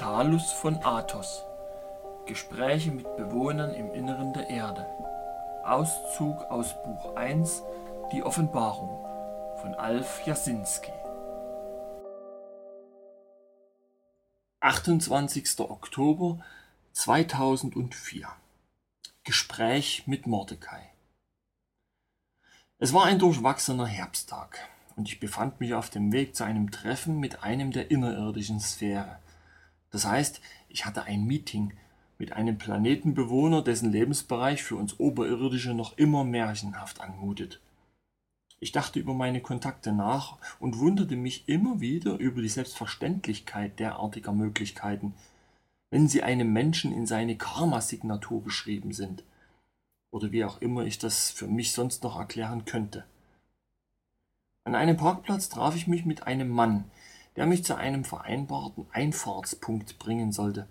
Talus von Athos Gespräche mit Bewohnern im Inneren der Erde Auszug aus Buch 1 Die Offenbarung von Alf Jasinski 28. Oktober 2004 Gespräch mit Mordecai Es war ein durchwachsener Herbsttag und ich befand mich auf dem Weg zu einem Treffen mit einem der innerirdischen Sphäre. Das heißt, ich hatte ein Meeting mit einem Planetenbewohner, dessen Lebensbereich für uns Oberirdische noch immer märchenhaft anmutet. Ich dachte über meine Kontakte nach und wunderte mich immer wieder über die Selbstverständlichkeit derartiger Möglichkeiten, wenn sie einem Menschen in seine Karma-Signatur geschrieben sind, oder wie auch immer ich das für mich sonst noch erklären könnte. An einem Parkplatz traf ich mich mit einem Mann, der mich zu einem vereinbarten Einfahrtspunkt bringen sollte.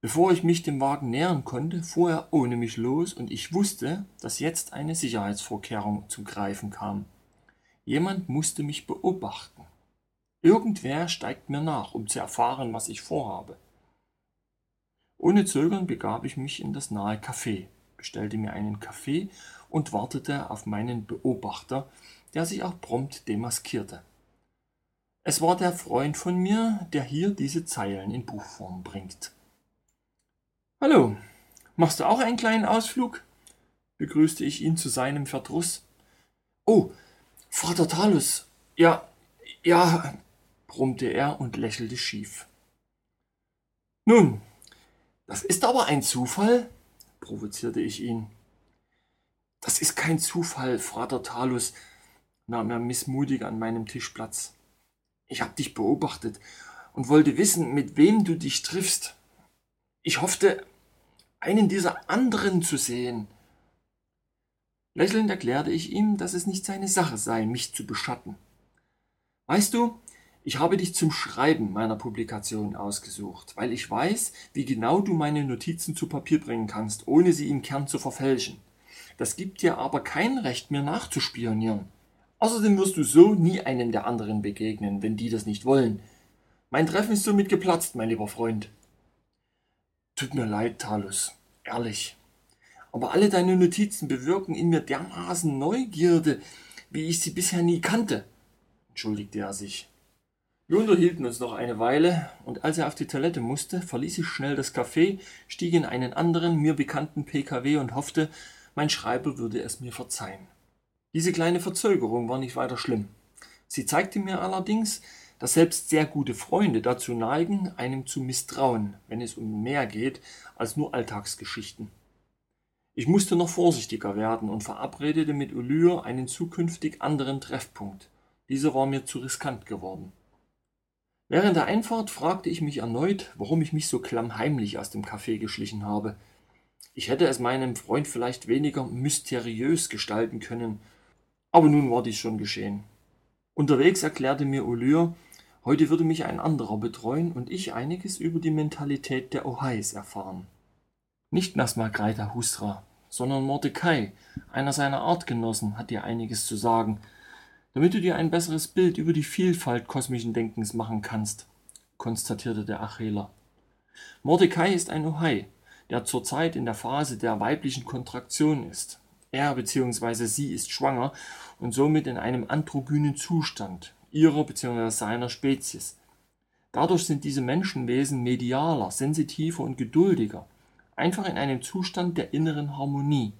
Bevor ich mich dem Wagen nähern konnte, fuhr er ohne mich los und ich wusste, dass jetzt eine Sicherheitsvorkehrung zum Greifen kam. Jemand musste mich beobachten. Irgendwer steigt mir nach, um zu erfahren, was ich vorhabe. Ohne Zögern begab ich mich in das nahe Café, bestellte mir einen Kaffee und wartete auf meinen Beobachter, der sich auch prompt demaskierte. Es war der Freund von mir, der hier diese Zeilen in Buchform bringt. Hallo, machst du auch einen kleinen Ausflug? begrüßte ich ihn zu seinem Verdruss. Oh, Vater Talus, ja, ja, brummte er und lächelte schief. Nun, das ist aber ein Zufall, provozierte ich ihn. Das ist kein Zufall, Vater Talus, nahm er missmutig an meinem Tisch Platz. Ich hab dich beobachtet und wollte wissen, mit wem du dich triffst. Ich hoffte, einen dieser anderen zu sehen. Lächelnd erklärte ich ihm, dass es nicht seine Sache sei, mich zu beschatten. Weißt du, ich habe dich zum Schreiben meiner Publikation ausgesucht, weil ich weiß, wie genau du meine Notizen zu Papier bringen kannst, ohne sie im Kern zu verfälschen. Das gibt dir aber kein Recht, mir nachzuspionieren. Außerdem wirst du so nie einem der anderen begegnen, wenn die das nicht wollen. Mein Treffen ist somit geplatzt, mein lieber Freund. Tut mir leid, Talus, ehrlich. Aber alle deine Notizen bewirken in mir dermaßen Neugierde, wie ich sie bisher nie kannte, entschuldigte er sich. Wir unterhielten uns noch eine Weile, und als er auf die Toilette musste, verließ ich schnell das Café, stieg in einen anderen, mir bekannten PKW und hoffte, mein Schreiber würde es mir verzeihen. Diese kleine Verzögerung war nicht weiter schlimm. Sie zeigte mir allerdings, dass selbst sehr gute Freunde dazu neigen, einem zu misstrauen, wenn es um mehr geht als nur Alltagsgeschichten. Ich musste noch vorsichtiger werden und verabredete mit Ulyr einen zukünftig anderen Treffpunkt. Dieser war mir zu riskant geworden. Während der Einfahrt fragte ich mich erneut, warum ich mich so klammheimlich aus dem Café geschlichen habe. Ich hätte es meinem Freund vielleicht weniger mysteriös gestalten können aber nun war dies schon geschehen. Unterwegs erklärte mir Olyr, heute würde mich ein anderer betreuen und ich einiges über die Mentalität der Ohais erfahren. Nicht Nasma Greita Husra, sondern Mordecai, einer seiner Artgenossen, hat dir einiges zu sagen, damit du dir ein besseres Bild über die Vielfalt kosmischen Denkens machen kannst, konstatierte der Acheler. Mordecai ist ein Ohai, der zurzeit in der Phase der weiblichen Kontraktion ist. Er bzw. sie ist schwanger und somit in einem androgynen Zustand ihrer bzw. seiner Spezies. Dadurch sind diese Menschenwesen medialer, sensitiver und geduldiger, einfach in einem Zustand der inneren Harmonie.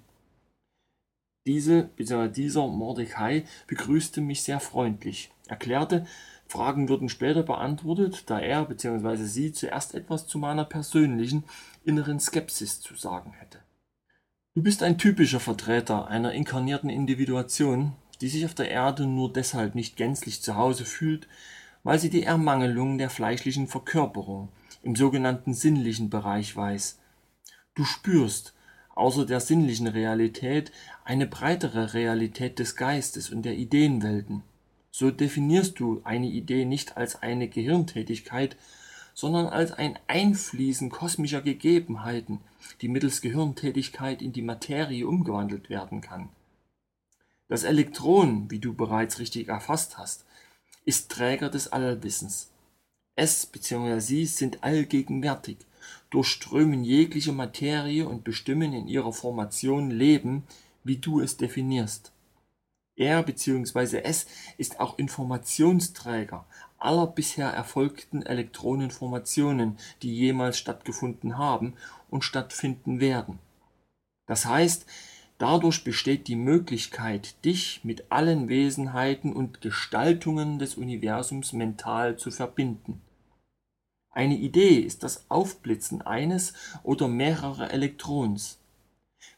Diese bzw. dieser Mordecai begrüßte mich sehr freundlich, erklärte, Fragen würden später beantwortet, da er bzw. sie zuerst etwas zu meiner persönlichen inneren Skepsis zu sagen hätte. Du bist ein typischer Vertreter einer inkarnierten Individuation, die sich auf der Erde nur deshalb nicht gänzlich zu Hause fühlt, weil sie die Ermangelung der fleischlichen Verkörperung im sogenannten sinnlichen Bereich weiß. Du spürst, außer der sinnlichen Realität, eine breitere Realität des Geistes und der Ideenwelten. So definierst du eine Idee nicht als eine Gehirntätigkeit, sondern als ein Einfließen kosmischer Gegebenheiten, die mittels Gehirntätigkeit in die Materie umgewandelt werden kann. Das Elektron, wie du bereits richtig erfasst hast, ist Träger des Allwissens. Es bzw. sie sind allgegenwärtig, durchströmen jegliche Materie und bestimmen in ihrer Formation Leben, wie du es definierst. Er bzw. es ist auch Informationsträger aller bisher erfolgten Elektronenformationen, die jemals stattgefunden haben und stattfinden werden. Das heißt, dadurch besteht die Möglichkeit, dich mit allen Wesenheiten und Gestaltungen des Universums mental zu verbinden. Eine Idee ist das Aufblitzen eines oder mehrerer Elektrons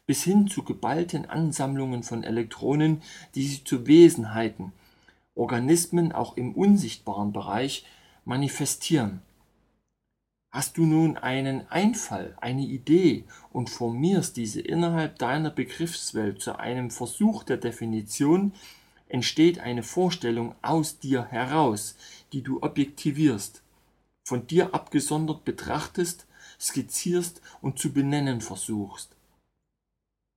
bis hin zu geballten Ansammlungen von Elektronen, die sich zu Wesenheiten, Organismen auch im unsichtbaren Bereich, manifestieren. Hast du nun einen Einfall, eine Idee und formierst diese innerhalb deiner Begriffswelt zu einem Versuch der Definition, entsteht eine Vorstellung aus dir heraus, die du objektivierst, von dir abgesondert betrachtest, skizzierst und zu benennen versuchst.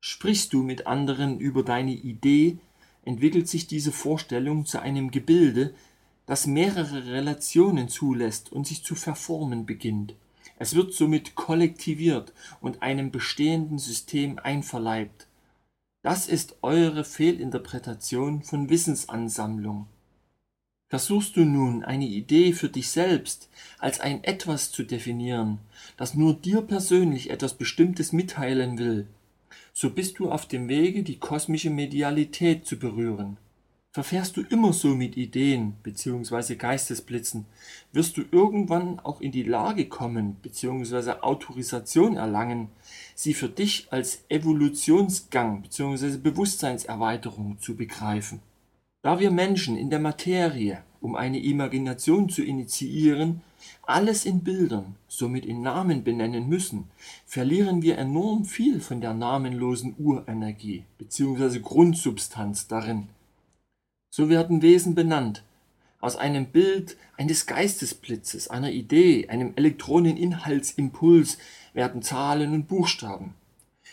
Sprichst du mit anderen über deine Idee, entwickelt sich diese Vorstellung zu einem Gebilde, das mehrere Relationen zulässt und sich zu verformen beginnt. Es wird somit kollektiviert und einem bestehenden System einverleibt. Das ist eure Fehlinterpretation von Wissensansammlung. Versuchst du nun eine Idee für dich selbst als ein etwas zu definieren, das nur dir persönlich etwas Bestimmtes mitteilen will, so bist du auf dem Wege, die kosmische Medialität zu berühren. Verfährst du immer so mit Ideen bzw. Geistesblitzen, wirst du irgendwann auch in die Lage kommen bzw. Autorisation erlangen, sie für dich als Evolutionsgang bzw. Bewusstseinserweiterung zu begreifen. Da wir Menschen in der Materie, um eine Imagination zu initiieren, alles in Bildern, somit in Namen benennen müssen, verlieren wir enorm viel von der namenlosen Urenergie bzw. Grundsubstanz darin. So werden Wesen benannt, aus einem Bild eines Geistesblitzes, einer Idee, einem Elektroneninhaltsimpuls werden Zahlen und Buchstaben.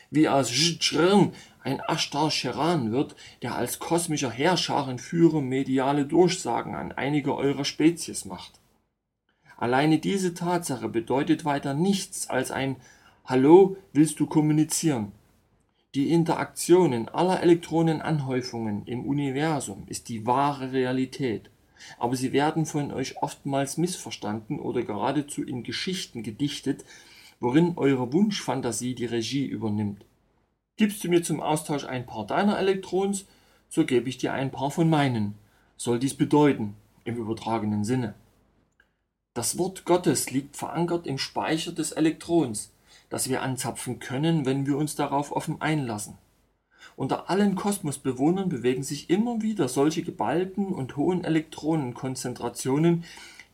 Wie aus Zhrn ein Ashtar Sheran wird, der als kosmischer Heerscharenführer mediale Durchsagen an einige eurer Spezies macht. Alleine diese Tatsache bedeutet weiter nichts als ein Hallo, willst du kommunizieren? Die Interaktionen aller Elektronenanhäufungen im Universum ist die wahre Realität, aber sie werden von euch oftmals missverstanden oder geradezu in Geschichten gedichtet, worin eure Wunschfantasie die Regie übernimmt. Gibst du mir zum Austausch ein paar deiner Elektrons, so gebe ich dir ein paar von meinen. Soll dies bedeuten, im übertragenen Sinne. Das Wort Gottes liegt verankert im Speicher des Elektrons, das wir anzapfen können, wenn wir uns darauf offen einlassen. Unter allen Kosmosbewohnern bewegen sich immer wieder solche geballten und hohen Elektronenkonzentrationen,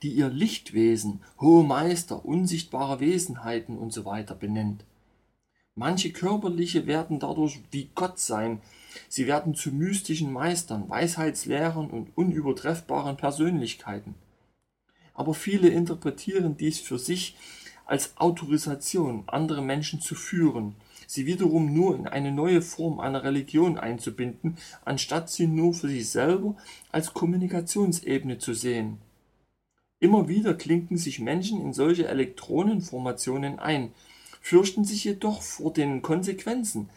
die ihr Lichtwesen, hohe Meister, unsichtbare Wesenheiten usw. So benennt. Manche körperliche werden dadurch wie Gott sein, sie werden zu mystischen Meistern, Weisheitslehrern und unübertreffbaren Persönlichkeiten aber viele interpretieren dies für sich als Autorisation, andere Menschen zu führen, sie wiederum nur in eine neue Form einer Religion einzubinden, anstatt sie nur für sich selber als Kommunikationsebene zu sehen. Immer wieder klinken sich Menschen in solche Elektronenformationen ein, fürchten sich jedoch vor den Konsequenzen.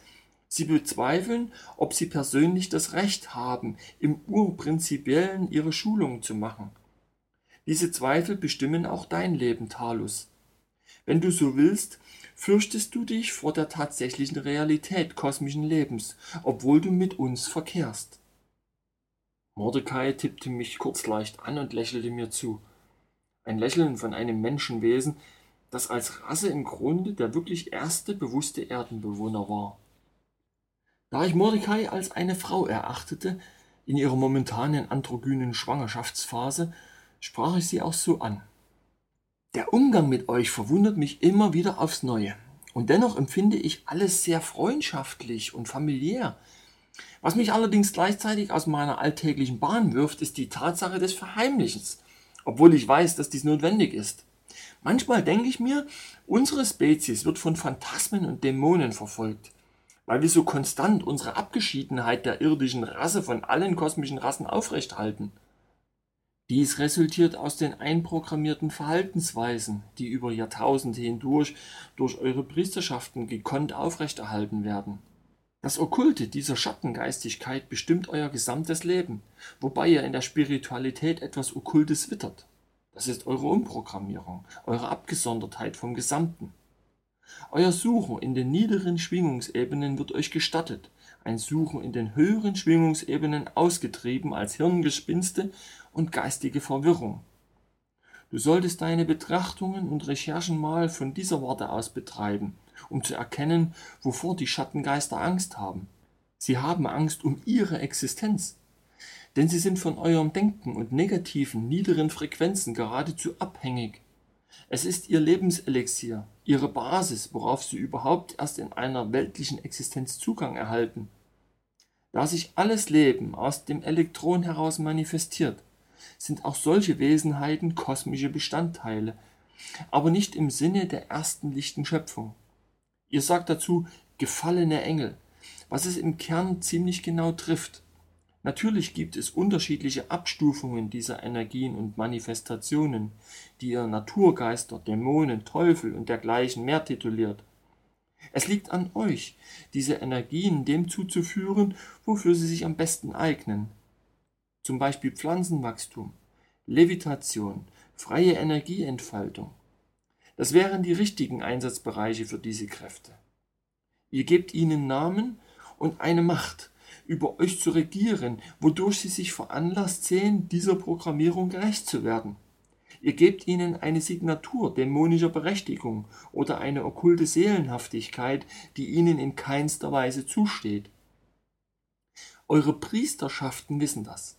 Sie bezweifeln, ob sie persönlich das Recht haben, im Urprinzipiellen ihre Schulung zu machen. Diese Zweifel bestimmen auch dein Leben, Talus. Wenn du so willst, fürchtest du dich vor der tatsächlichen Realität kosmischen Lebens, obwohl du mit uns verkehrst. Mordecai tippte mich kurz leicht an und lächelte mir zu. Ein Lächeln von einem Menschenwesen, das als Rasse im Grunde der wirklich erste bewusste Erdenbewohner war. Da ich Mordecai als eine Frau erachtete, in ihrer momentanen androgynen Schwangerschaftsphase, sprach ich sie auch so an. Der Umgang mit euch verwundert mich immer wieder aufs Neue. Und dennoch empfinde ich alles sehr freundschaftlich und familiär. Was mich allerdings gleichzeitig aus meiner alltäglichen Bahn wirft, ist die Tatsache des Verheimlichens, obwohl ich weiß, dass dies notwendig ist. Manchmal denke ich mir, unsere Spezies wird von Phantasmen und Dämonen verfolgt, weil wir so konstant unsere Abgeschiedenheit der irdischen Rasse von allen kosmischen Rassen aufrechthalten. Dies resultiert aus den einprogrammierten Verhaltensweisen, die über Jahrtausende hindurch durch eure Priesterschaften gekonnt aufrechterhalten werden. Das Okkulte dieser Schattengeistigkeit bestimmt euer gesamtes Leben, wobei ihr in der Spiritualität etwas Okkultes wittert. Das ist eure Umprogrammierung, eure Abgesondertheit vom Gesamten. Euer Suchen in den niederen Schwingungsebenen wird euch gestattet, ein Suchen in den höheren Schwingungsebenen ausgetrieben als Hirngespinste und geistige Verwirrung. Du solltest deine Betrachtungen und Recherchen mal von dieser Warte aus betreiben, um zu erkennen, wovor die Schattengeister Angst haben. Sie haben Angst um ihre Existenz, denn sie sind von eurem Denken und negativen, niederen Frequenzen geradezu abhängig. Es ist ihr Lebenselixier, ihre Basis, worauf sie überhaupt erst in einer weltlichen Existenz Zugang erhalten. Da sich alles Leben aus dem Elektron heraus manifestiert, sind auch solche Wesenheiten kosmische Bestandteile, aber nicht im Sinne der ersten lichten Schöpfung. Ihr sagt dazu gefallene Engel, was es im Kern ziemlich genau trifft. Natürlich gibt es unterschiedliche Abstufungen dieser Energien und Manifestationen, die ihr Naturgeister, Dämonen, Teufel und dergleichen mehr tituliert. Es liegt an euch, diese Energien dem zuzuführen, wofür sie sich am besten eignen. Zum Beispiel Pflanzenwachstum, Levitation, freie Energieentfaltung. Das wären die richtigen Einsatzbereiche für diese Kräfte. Ihr gebt ihnen Namen und eine Macht, über euch zu regieren, wodurch sie sich veranlasst sehen, dieser Programmierung gerecht zu werden. Ihr gebt ihnen eine Signatur dämonischer Berechtigung oder eine okkulte Seelenhaftigkeit, die ihnen in keinster Weise zusteht. Eure Priesterschaften wissen das,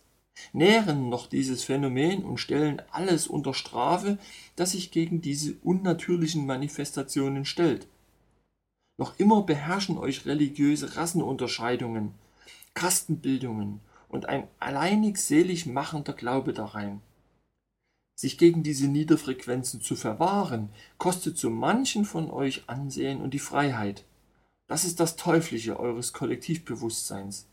nähren noch dieses Phänomen und stellen alles unter Strafe, das sich gegen diese unnatürlichen Manifestationen stellt. Noch immer beherrschen euch religiöse Rassenunterscheidungen, Kastenbildungen und ein alleinig selig machender Glaube darein. Sich gegen diese Niederfrequenzen zu verwahren, kostet so manchen von euch Ansehen und die Freiheit. Das ist das Teuflische eures Kollektivbewusstseins.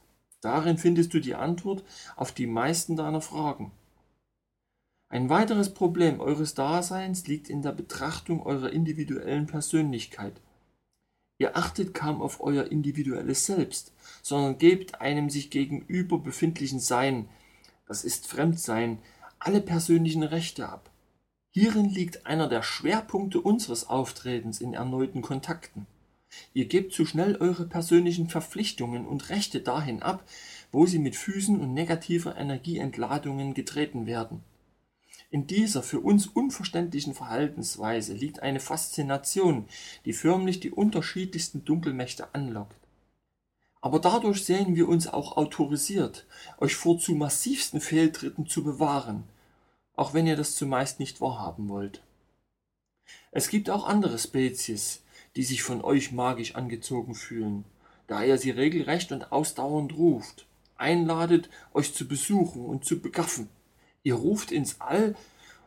Darin findest du die Antwort auf die meisten deiner Fragen. Ein weiteres Problem eures Daseins liegt in der Betrachtung eurer individuellen Persönlichkeit. Ihr achtet kaum auf euer individuelles Selbst, sondern gebt einem sich gegenüber befindlichen Sein, das ist Fremdsein, alle persönlichen Rechte ab. Hierin liegt einer der Schwerpunkte unseres Auftretens in erneuten Kontakten. Ihr gebt zu schnell eure persönlichen Verpflichtungen und Rechte dahin ab, wo sie mit Füßen und negativer Energieentladungen getreten werden. In dieser für uns unverständlichen Verhaltensweise liegt eine Faszination, die förmlich die unterschiedlichsten Dunkelmächte anlockt. Aber dadurch sehen wir uns auch autorisiert, euch vor zu massivsten Fehltritten zu bewahren, auch wenn ihr das zumeist nicht wahrhaben wollt. Es gibt auch andere Spezies, die sich von euch magisch angezogen fühlen, da ihr sie regelrecht und ausdauernd ruft, einladet, euch zu besuchen und zu begaffen. Ihr ruft ins All,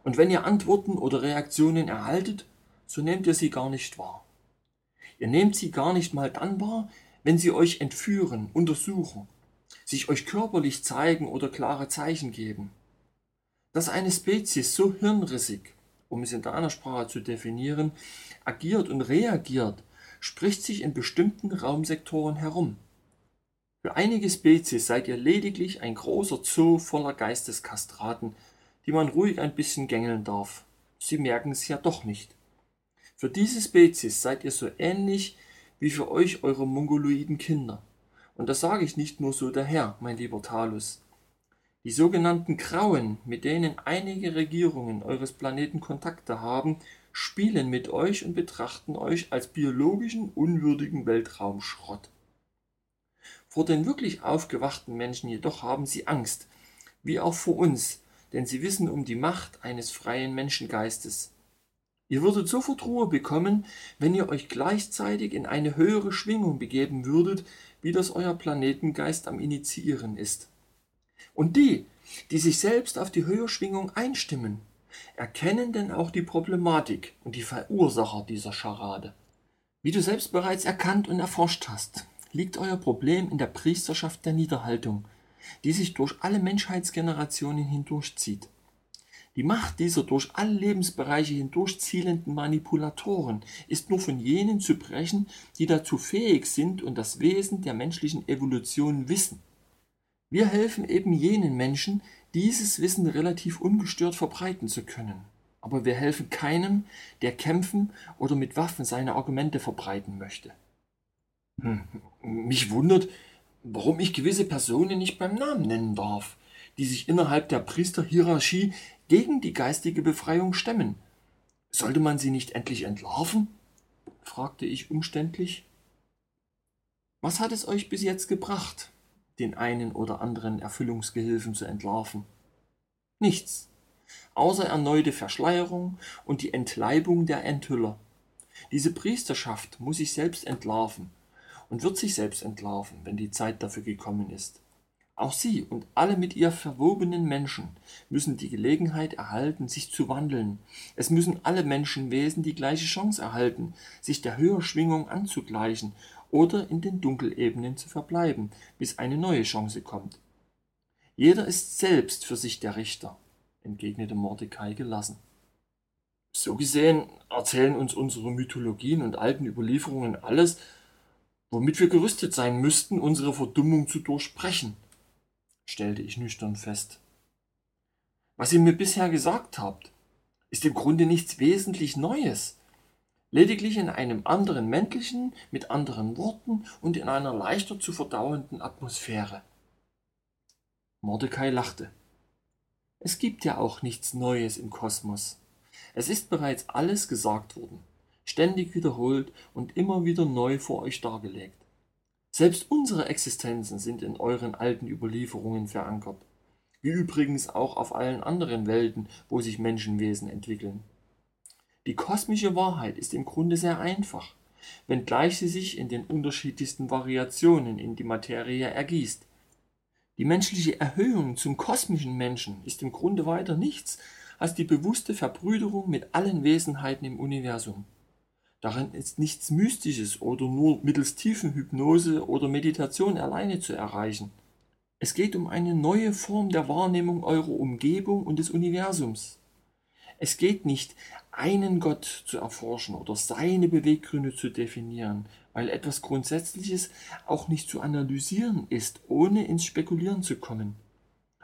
und wenn ihr Antworten oder Reaktionen erhaltet, so nehmt ihr sie gar nicht wahr. Ihr nehmt sie gar nicht mal dann wahr, wenn sie euch entführen, untersuchen, sich euch körperlich zeigen oder klare Zeichen geben. Dass eine Spezies so hirnrissig, um es in deiner Sprache zu definieren, agiert und reagiert, spricht sich in bestimmten Raumsektoren herum. Für einige Spezies seid ihr lediglich ein großer Zoo voller Geisteskastraten, die man ruhig ein bisschen gängeln darf. Sie merken es ja doch nicht. Für diese Spezies seid ihr so ähnlich wie für euch eure mongoloiden Kinder. Und das sage ich nicht nur so daher, mein lieber Talus. Die sogenannten Grauen, mit denen einige Regierungen eures Planeten Kontakte haben, spielen mit euch und betrachten euch als biologischen, unwürdigen Weltraumschrott. Vor den wirklich aufgewachten Menschen jedoch haben sie Angst, wie auch vor uns, denn sie wissen um die Macht eines freien Menschengeistes. Ihr würdet sofort Ruhe bekommen, wenn ihr euch gleichzeitig in eine höhere Schwingung begeben würdet, wie das euer Planetengeist am Initiieren ist. Und die, die sich selbst auf die Höherschwingung einstimmen, erkennen denn auch die Problematik und die Verursacher dieser Scharade. Wie du selbst bereits erkannt und erforscht hast, liegt euer Problem in der Priesterschaft der Niederhaltung, die sich durch alle Menschheitsgenerationen hindurchzieht. Die Macht dieser durch alle Lebensbereiche hindurch zielenden Manipulatoren ist nur von jenen zu brechen, die dazu fähig sind und das Wesen der menschlichen Evolution wissen. Wir helfen eben jenen Menschen, dieses Wissen relativ ungestört verbreiten zu können. Aber wir helfen keinem, der kämpfen oder mit Waffen seine Argumente verbreiten möchte. Hm, mich wundert, warum ich gewisse Personen nicht beim Namen nennen darf, die sich innerhalb der Priesterhierarchie gegen die geistige Befreiung stemmen. Sollte man sie nicht endlich entlarven? fragte ich umständlich. Was hat es euch bis jetzt gebracht, den einen oder anderen Erfüllungsgehilfen zu entlarven? Nichts, außer erneute Verschleierung und die Entleibung der Enthüller. Diese Priesterschaft muss sich selbst entlarven und wird sich selbst entlarven, wenn die Zeit dafür gekommen ist. Auch sie und alle mit ihr verwobenen Menschen müssen die Gelegenheit erhalten, sich zu wandeln. Es müssen alle Menschenwesen die gleiche Chance erhalten, sich der Höherschwingung anzugleichen oder in den Dunkelebenen zu verbleiben, bis eine neue Chance kommt. Jeder ist selbst für sich der Richter, entgegnete Mordecai gelassen. So gesehen erzählen uns unsere Mythologien und alten Überlieferungen alles, womit wir gerüstet sein müssten, unsere Verdummung zu durchbrechen stellte ich nüchtern fest. Was ihr mir bisher gesagt habt, ist im Grunde nichts wesentlich Neues, lediglich in einem anderen männlichen, mit anderen Worten und in einer leichter zu verdauenden Atmosphäre. Mordecai lachte. Es gibt ja auch nichts Neues im Kosmos. Es ist bereits alles gesagt worden, ständig wiederholt und immer wieder neu vor euch dargelegt. Selbst unsere Existenzen sind in euren alten Überlieferungen verankert, wie übrigens auch auf allen anderen Welten, wo sich Menschenwesen entwickeln. Die kosmische Wahrheit ist im Grunde sehr einfach, wenngleich sie sich in den unterschiedlichsten Variationen in die Materie ergießt. Die menschliche Erhöhung zum kosmischen Menschen ist im Grunde weiter nichts als die bewusste Verbrüderung mit allen Wesenheiten im Universum. Darin ist nichts Mystisches oder nur mittels tiefen Hypnose oder Meditation alleine zu erreichen. Es geht um eine neue Form der Wahrnehmung eurer Umgebung und des Universums. Es geht nicht, einen Gott zu erforschen oder seine Beweggründe zu definieren, weil etwas Grundsätzliches auch nicht zu analysieren ist, ohne ins Spekulieren zu kommen.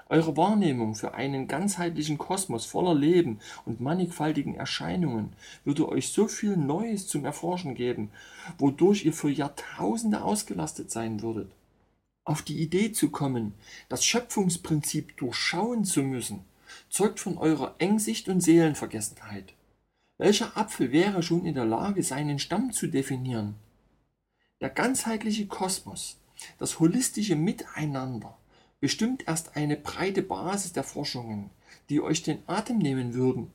Eure Wahrnehmung für einen ganzheitlichen Kosmos voller Leben und mannigfaltigen Erscheinungen würde euch so viel Neues zum Erforschen geben, wodurch ihr für Jahrtausende ausgelastet sein würdet. Auf die Idee zu kommen, das Schöpfungsprinzip durchschauen zu müssen, zeugt von eurer Engsicht und Seelenvergessenheit. Welcher Apfel wäre schon in der Lage, seinen Stamm zu definieren? Der ganzheitliche Kosmos, das holistische Miteinander, bestimmt erst eine breite Basis der Forschungen, die euch den Atem nehmen würden,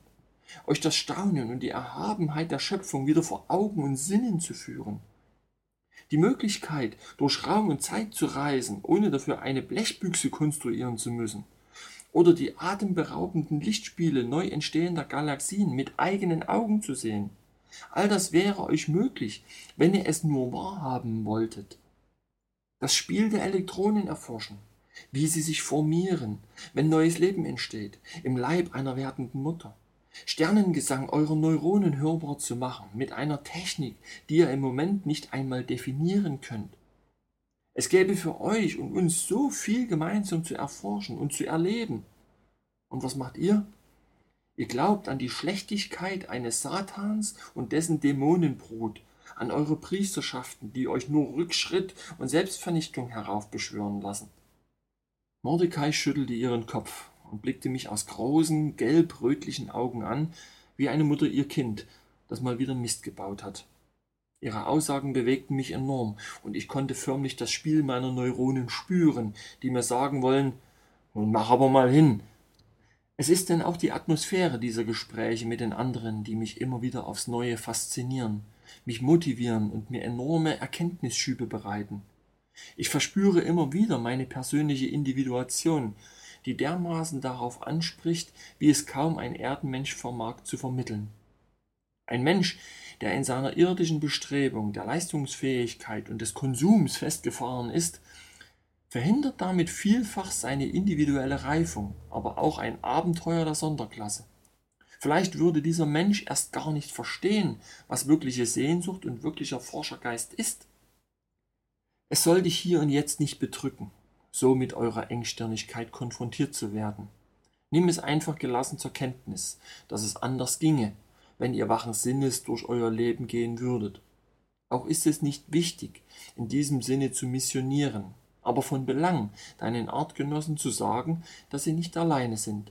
euch das Staunen und die Erhabenheit der Schöpfung wieder vor Augen und Sinnen zu führen. Die Möglichkeit, durch Raum und Zeit zu reisen, ohne dafür eine Blechbüchse konstruieren zu müssen, oder die atemberaubenden Lichtspiele neu entstehender Galaxien mit eigenen Augen zu sehen. All das wäre euch möglich, wenn ihr es nur wahrhaben wolltet. Das Spiel der Elektronen erforschen, wie sie sich formieren, wenn neues Leben entsteht, im Leib einer werdenden Mutter. Sternengesang eurer Neuronen hörbar zu machen, mit einer Technik, die ihr im Moment nicht einmal definieren könnt. Es gäbe für euch und uns so viel gemeinsam zu erforschen und zu erleben. Und was macht ihr? Ihr glaubt an die Schlechtigkeit eines Satans und dessen Dämonenbrut, an eure Priesterschaften, die euch nur Rückschritt und Selbstvernichtung heraufbeschwören lassen. Mordecai schüttelte ihren Kopf und blickte mich aus großen, gelb-rötlichen Augen an, wie eine Mutter ihr Kind, das mal wieder Mist gebaut hat. Ihre Aussagen bewegten mich enorm, und ich konnte förmlich das Spiel meiner Neuronen spüren, die mir sagen wollen, nun mach aber mal hin. Es ist denn auch die Atmosphäre dieser Gespräche mit den anderen, die mich immer wieder aufs Neue faszinieren, mich motivieren und mir enorme Erkenntnisschübe bereiten. Ich verspüre immer wieder meine persönliche Individuation, die dermaßen darauf anspricht, wie es kaum ein Erdenmensch vermag zu vermitteln. Ein Mensch, der in seiner irdischen Bestrebung der Leistungsfähigkeit und des Konsums festgefahren ist, verhindert damit vielfach seine individuelle Reifung, aber auch ein Abenteuer der Sonderklasse. Vielleicht würde dieser Mensch erst gar nicht verstehen, was wirkliche Sehnsucht und wirklicher Forschergeist ist. Es soll dich hier und jetzt nicht bedrücken, so mit eurer Engstirnigkeit konfrontiert zu werden. Nimm es einfach gelassen zur Kenntnis, dass es anders ginge, wenn ihr wachen Sinnes durch euer Leben gehen würdet. Auch ist es nicht wichtig, in diesem Sinne zu missionieren, aber von Belang, deinen Artgenossen zu sagen, dass sie nicht alleine sind.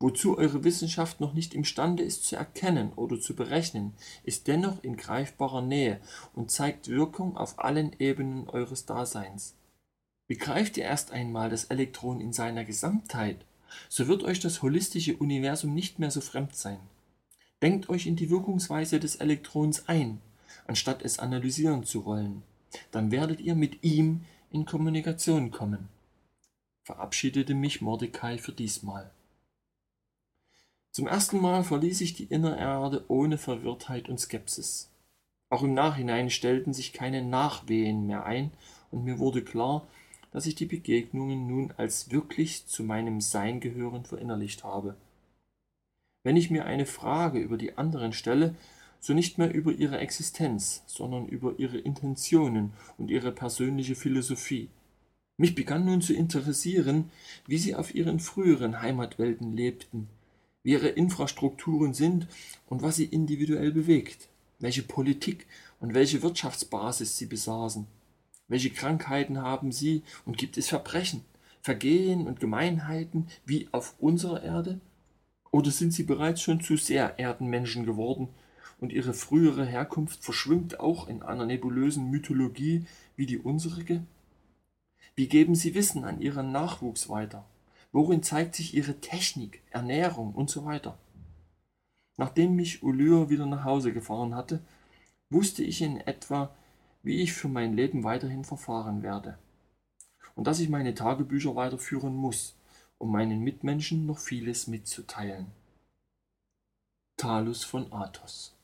Wozu eure Wissenschaft noch nicht imstande ist zu erkennen oder zu berechnen, ist dennoch in greifbarer Nähe und zeigt Wirkung auf allen Ebenen eures Daseins. Begreift ihr erst einmal das Elektron in seiner Gesamtheit, so wird euch das holistische Universum nicht mehr so fremd sein. Denkt euch in die Wirkungsweise des Elektrons ein, anstatt es analysieren zu wollen. Dann werdet ihr mit ihm in Kommunikation kommen. Verabschiedete mich Mordecai für diesmal. Zum ersten Mal verließ ich die Innererde ohne Verwirrtheit und Skepsis. Auch im Nachhinein stellten sich keine Nachwehen mehr ein, und mir wurde klar, dass ich die Begegnungen nun als wirklich zu meinem Sein gehörend verinnerlicht habe. Wenn ich mir eine Frage über die anderen stelle, so nicht mehr über ihre Existenz, sondern über ihre Intentionen und ihre persönliche Philosophie. Mich begann nun zu interessieren, wie sie auf ihren früheren Heimatwelten lebten, wie ihre Infrastrukturen sind und was sie individuell bewegt, welche Politik und welche Wirtschaftsbasis sie besaßen. Welche Krankheiten haben sie und gibt es Verbrechen, Vergehen und Gemeinheiten wie auf unserer Erde? Oder sind sie bereits schon zu sehr Erdenmenschen geworden und ihre frühere Herkunft verschwimmt auch in einer nebulösen Mythologie wie die unsere? Wie geben sie Wissen an ihren Nachwuchs weiter? Worin zeigt sich ihre Technik, Ernährung und so weiter? Nachdem mich Ulyr wieder nach Hause gefahren hatte, wusste ich in etwa, wie ich für mein Leben weiterhin verfahren werde. Und dass ich meine Tagebücher weiterführen muss, um meinen Mitmenschen noch vieles mitzuteilen. Talus von Athos